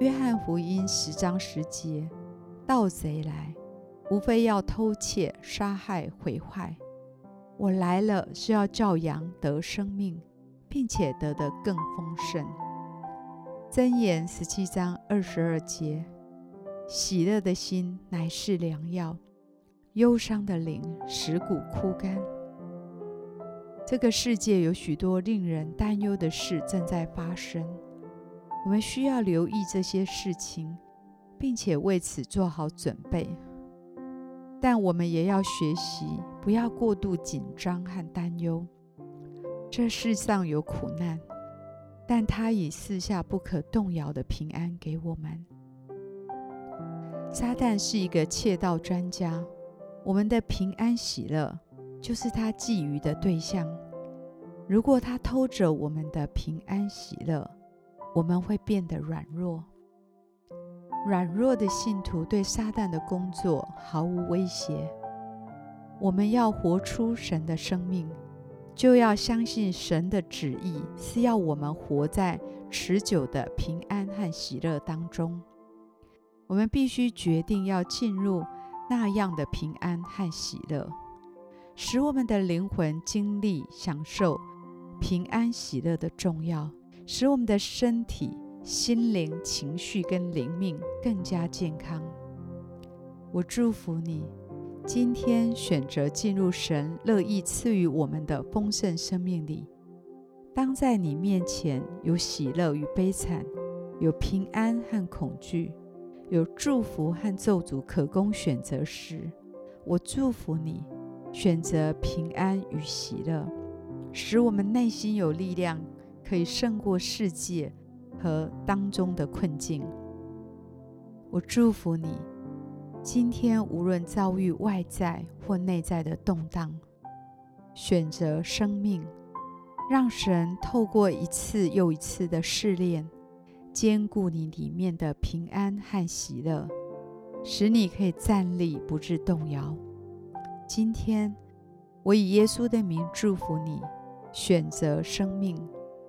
约翰福音十章十节：盗贼来，无非要偷窃、杀害、毁坏。我来了，是要叫羊得生命，并且得的更丰盛。箴言十七章二十二节：喜乐的心乃是良药，忧伤的灵使骨枯干。这个世界有许多令人担忧的事正在发生。我们需要留意这些事情，并且为此做好准备。但我们也要学习，不要过度紧张和担忧。这世上有苦难，但他已赐下不可动摇的平安给我们。撒旦是一个窃盗专家，我们的平安喜乐就是他觊觎的对象。如果他偷走我们的平安喜乐，我们会变得软弱，软弱的信徒对撒旦的工作毫无威胁。我们要活出神的生命，就要相信神的旨意是要我们活在持久的平安和喜乐当中。我们必须决定要进入那样的平安和喜乐，使我们的灵魂经历享受平安喜乐的重要。使我们的身体、心灵、情绪跟灵命更加健康。我祝福你，今天选择进入神乐意赐予我们的丰盛生命里。当在你面前有喜乐与悲惨，有平安和恐惧，有祝福和咒诅可供选择时，我祝福你选择平安与喜乐，使我们内心有力量。可以胜过世界和当中的困境。我祝福你，今天无论遭遇外在或内在的动荡，选择生命，让神透过一次又一次的试炼，坚固你里面的平安和喜乐，使你可以站立不致动摇。今天，我以耶稣的名祝福你，选择生命。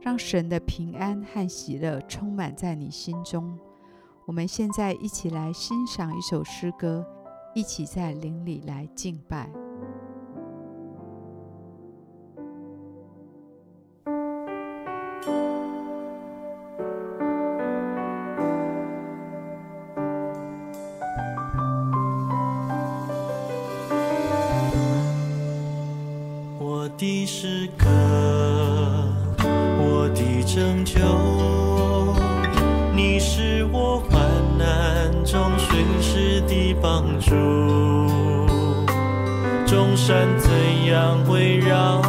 让神的平安和喜乐充满在你心中。我们现在一起来欣赏一首诗歌，一起在灵里来敬拜。我的诗歌。的拯救，你是我患难中随时的帮助。众山怎样围绕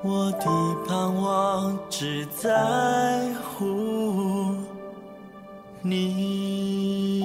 我的盼望只在乎你。